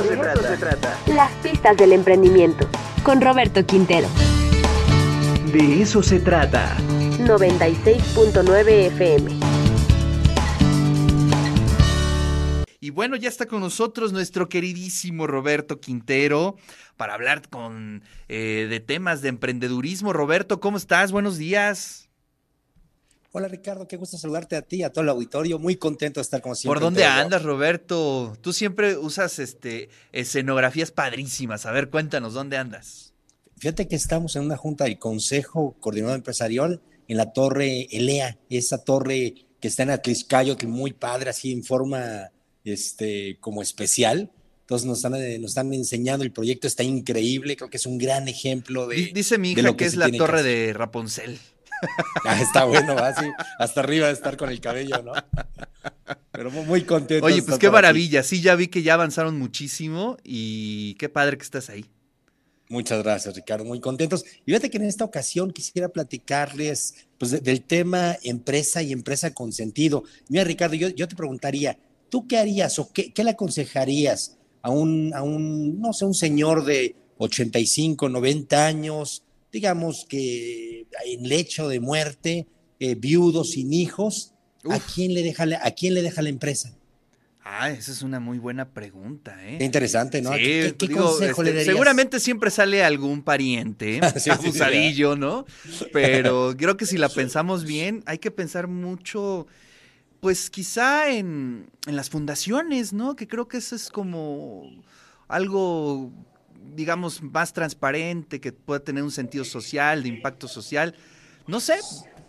eso, se, trata. se trata. Las pistas del emprendimiento. Con Roberto Quintero. De eso se trata. 96.9 FM. Y bueno, ya está con nosotros nuestro queridísimo Roberto Quintero para hablar con eh, de temas de emprendedurismo. Roberto, ¿cómo estás? Buenos días. Hola Ricardo, qué gusto saludarte a ti, y a todo el auditorio. Muy contento de estar como siempre. ¿Por dónde andas, Roberto? Tú siempre usas este, escenografías padrísimas. A ver, cuéntanos, ¿dónde andas? Fíjate que estamos en una junta del Consejo Coordinador Empresarial en la Torre Elea, esa torre que está en Atliscayo, que muy padre, así en forma este, como especial. Entonces nos están, eh, nos están enseñando, el proyecto está increíble, creo que es un gran ejemplo de... Dice mi hija que, es la torre de Rapunzel. Está bueno, así, hasta arriba de estar con el cabello, ¿no? Pero muy contento. Oye, pues qué maravilla. Sí, ya vi que ya avanzaron muchísimo y qué padre que estás ahí. Muchas gracias, Ricardo. Muy contentos. Y fíjate que en esta ocasión quisiera platicarles pues, del tema empresa y empresa con sentido. Mira, Ricardo, yo, yo te preguntaría, ¿tú qué harías o qué, qué, le aconsejarías a un, a un, no sé, un señor de 85, 90 años, digamos que en lecho de muerte, eh, viudo, sin hijos, ¿a quién, le deja, ¿a quién le deja la emprsa? Ah, esa es una muy buena pregunta, ¿eh? Interesante, ¿no? Sí, ¿Qué, consejo le este, Seguramente siempre sale algún pariente abusadillo, ¿no? Pero creo que si la pensamos bien, hay que pensar mucho, pues quizá en, en las fundaciones, ¿no? Que creo que eso es como algo digamos, más transparente, que pueda tener un sentido social, de impacto social. No sé,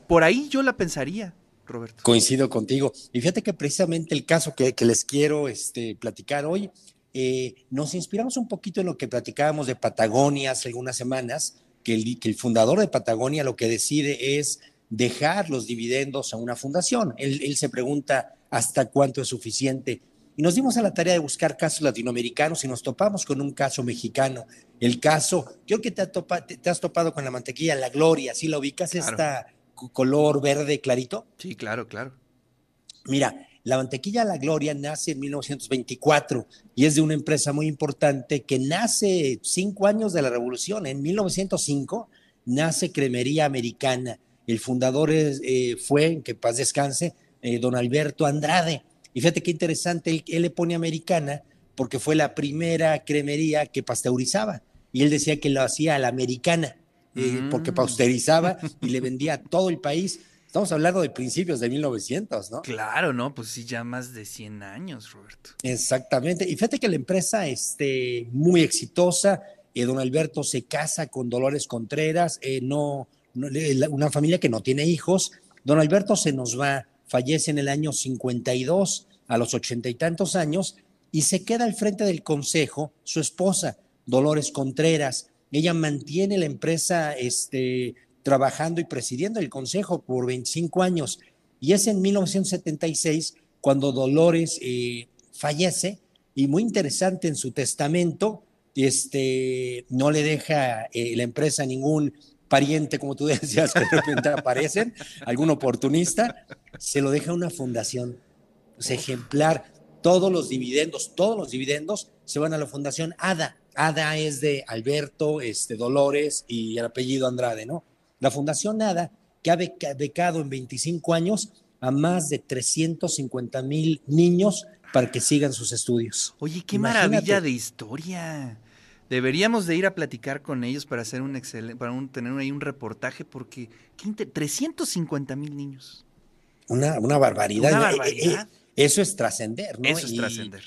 por ahí yo la pensaría. Roberto. Coincido contigo. Y fíjate que precisamente el caso que, les quiero este, platicar hoy, eh, nos inspiramos un poquito en lo que platicábamos de Patagonia hace algunas semanas, que el, que el, fundador de Patagonia lo que decide es dejar los dividendos a una fundación. Él, él se pregunta hasta cuánto es suficiente y nos dimos a la tarea de buscar casos latinoamericanos y nos topamos con un caso mexicano. El caso, creo que te, te, has topado con la mantequilla La Gloria, ¿sí la ubicas? Esta color verde clarito. Sí, claro, claro. Mira, la mantequilla La Gloria nace en 1924 y es de una empresa muy importante que nace cinco años de la revolución. En 1905 nace Cremería Americana. El fundador eh, fue, que paz descanse, eh, don Alberto Andrade. Y fíjate qué interesante, él, le pone americana porque fue la primera cremería que pasteurizaba. Y él decía que lo hacía a la americana, eh, porque mm. pasteurizaba y le vendía a todo el país. Estamos hablando de principios de 1900, ¿no? Claro, ¿no? Pues sí, ya más de 100 años, Roberto. Exactamente. Y fíjate que la empresa, este, muy exitosa, eh, don Alberto se casa con Dolores Contreras, eh, no, una familia que no tiene hijos. Don Alberto se nos va fallece en el año 52 a los ochenta y tantos años y se queda al frente del consejo su esposa, Dolores Contreras. Ella mantiene la empresa este, trabajando y presidiendo el consejo por 25 años y es en 1976 cuando Dolores eh, fallece y muy interesante en su testamento, este, no le deja eh, la empresa ningún pariente, como tú decías, que de repente aparecen, algún oportunista, se lo deja una fundación. Es ejemplar, todos los dividendos, todos los dividendos se van a la fundación ADA. ADA es de Alberto, este, Dolores y el apellido Andrade, ¿no? La fundación ADA, que ha becado en 25 años a más de 350 mil niños para que sigan sus estudios. Oye, qué maravilla de historia. Deberíamos de ir a platicar con ellos para hacer un excelente, para tener ahí un reportaje, porque 350 mil niños. Una, una barbaridad. Una barbaridad. Eh, eh, eso es trascender, ¿no? Eso es trascender.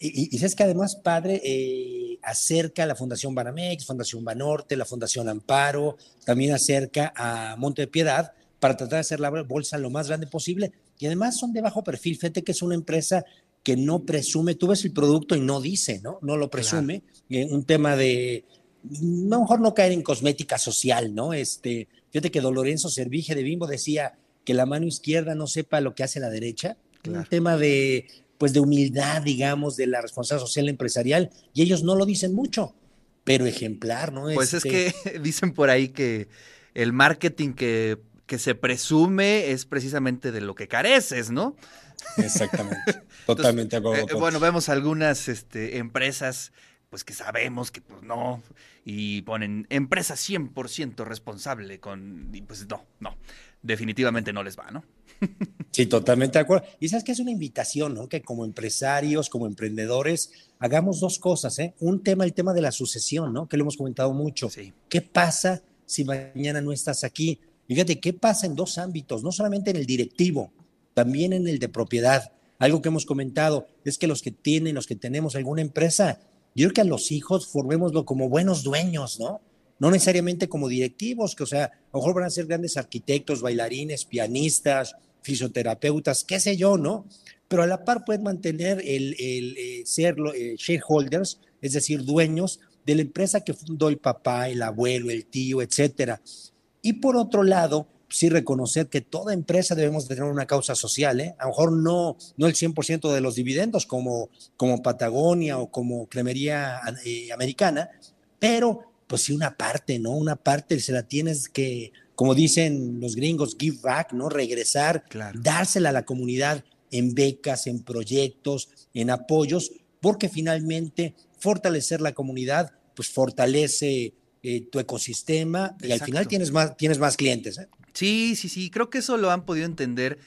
Y, y, sabes que además, padre, eh, acerca la Fundación Banamex, Fundación Banorte, la Fundación Amparo, también acerca a Monte de Piedad para tratar de hacer la bolsa lo más grande posible. Y además son de bajo perfil. Fíjate que es una empresa que no presume, tú ves el producto y no dice, ¿no? No lo presume. Eh, un tema de, mejor no caer en cosmética social, ¿no? Este, fíjate que Lorenzo Servige de Bimbo decía que la mano izquierda no sepa lo que hace la derecha. Un tema de, pues, de humildad, digamos, de la responsabilidad social empresarial, y ellos no lo dicen mucho, pero ejemplar, ¿no? Pues es este que dicen por ahí que el marketing que que se presume es precisamente de lo que careces, ¿no? Exactamente. Totalmente eh, bueno, vemos algunas este, empresas pues que sabemos que pues no, y ponen empresa 100% responsable con, y pues no, no, definitivamente no les va, ¿no? Sí, totalmente de acuerdo. Y sabes que es una invitación, ¿no? Que como empresarios, como emprendedores, hagamos dos cosas, ¿eh? Un tema, el tema de la sucesión, ¿no? Que lo hemos comentado mucho. Sí. ¿Qué pasa si mañana no estás aquí? Fíjate, ¿qué pasa en dos ámbitos? No solamente en el directivo, también en el de propiedad. Algo que hemos comentado es que los que tienen, los que tenemos alguna empresa, yo creo que a los hijos formémoslo como buenos dueños, ¿no? No necesariamente como directivos, que o sea, a lo mejor van a ser grandes arquitectos, bailarines, pianistas, fisioterapeutas, qué sé yo, ¿no? Pero a la par pueden mantener el, eh, ser eh, shareholders, es decir, dueños de la empresa que fundó el papá, el abuelo, el tío, etcétera. Y por otro lado, sí reconocer que toda empresa debemos tener una causa social, ¿eh? A lo mejor no, no el 100% de los dividendos como, como Patagonia o como Cremería eh, Americana, pero pues sí una parte, ¿no? Una parte se la tienes que, como dicen los gringos, give back, ¿no? Regresar, dársela a la comunidad en becas, en proyectos, en apoyos, porque finalmente fortalecer la comunidad, pues fortalece eh, tu ecosistema y al final tienes más, tienes más clientes. ¿eh? Sí, sí, sí, creo que eso lo han podido entender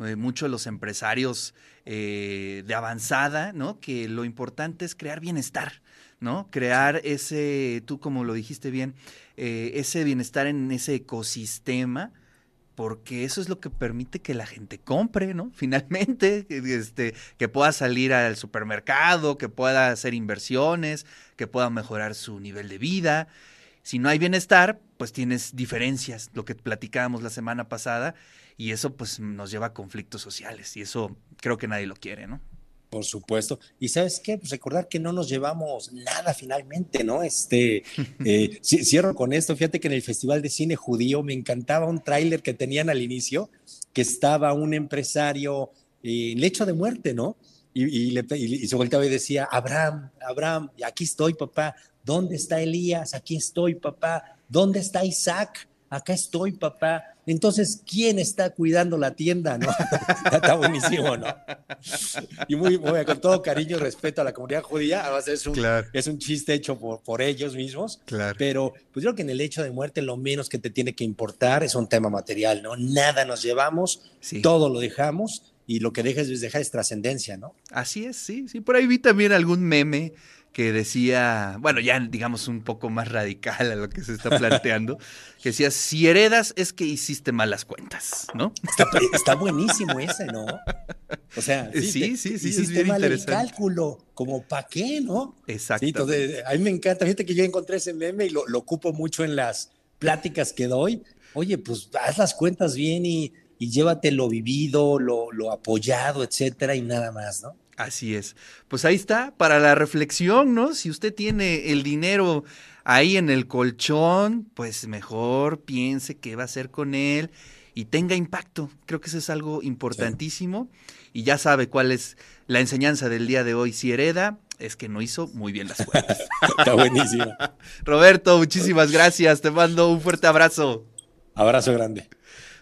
eh, muchos los empresarios eh, de avanzada, ¿no? Que lo importante es crear bienestar, ¿no? Crear ese, tú como lo dijiste bien, ese bienestar en ese ecosistema, porque eso es lo que permite que la gente compre, ¿no? Finalmente, este, que pueda salir al supermercado, que pueda hacer inversiones, que pueda mejorar su nivel de vida. Si no hay bienestar, pues tienes diferencias, lo que platicábamos la semana pasada, y eso pues nos lleva a conflictos sociales, y eso creo que nadie lo quiere, ¿no? Por supuesto. Y sabes qué, pues recordar que no nos llevamos nada finalmente, ¿no? Este, eh, cierro con esto. Fíjate que en el Festival de Cine Judío me encantaba un tráiler que tenían al inicio, que estaba un empresario en lecho de muerte, ¿no? Y, y, se volteaba y decía, Abraham, Abraham, aquí estoy, papá, ¿Dónde está Elías? Aquí estoy, papá. ¿Dónde está Isaac? Acá estoy, papá. Entonces, ¿quién está cuidando la tienda? ¿no? está buenísimo, ¿no? Y muy, muy, con todo cariño y respeto a la comunidad judía, además es un, es un chiste hecho por, por ellos mismos. Claro. Pero pues yo creo que en el hecho de muerte lo menos que te tiene que importar es un tema material, ¿no? Nada nos llevamos, todo lo dejamos y lo que dejas es dejar es trascendencia, ¿no? Así es, sí, sí. Por ahí vi también algún meme que decía, bueno, ya digamos un poco más radical a lo que se está planteando, que decía, si heredas es que hiciste malas cuentas, ¿no? Está, buenísimo ese, ¿no? O sea, sí, sí, sí, hiciste mal el cálculo, como para qué, ¿no? Exacto. entonces, a mí me encanta, fíjate que yo encontré ese meme y lo, ocupo mucho en las pláticas que doy. Oye, pues haz las cuentas bien y, y llévate lo vivido, lo, lo apoyado, etcétera, y nada más, ¿no? Así es. Pues ahí está, para la reflexión, ¿no? Si usted tiene el dinero ahí en el colchón, pues mejor piense qué va a hacer con él y tenga impacto. Creo que eso es algo importantísimo. Y ya sabe cuál es la enseñanza del día de hoy. Si hereda, es que no hizo muy bien las cuentas. Está buenísimo. Roberto, muchísimas gracias. Te mando un fuerte abrazo. Abrazo grande.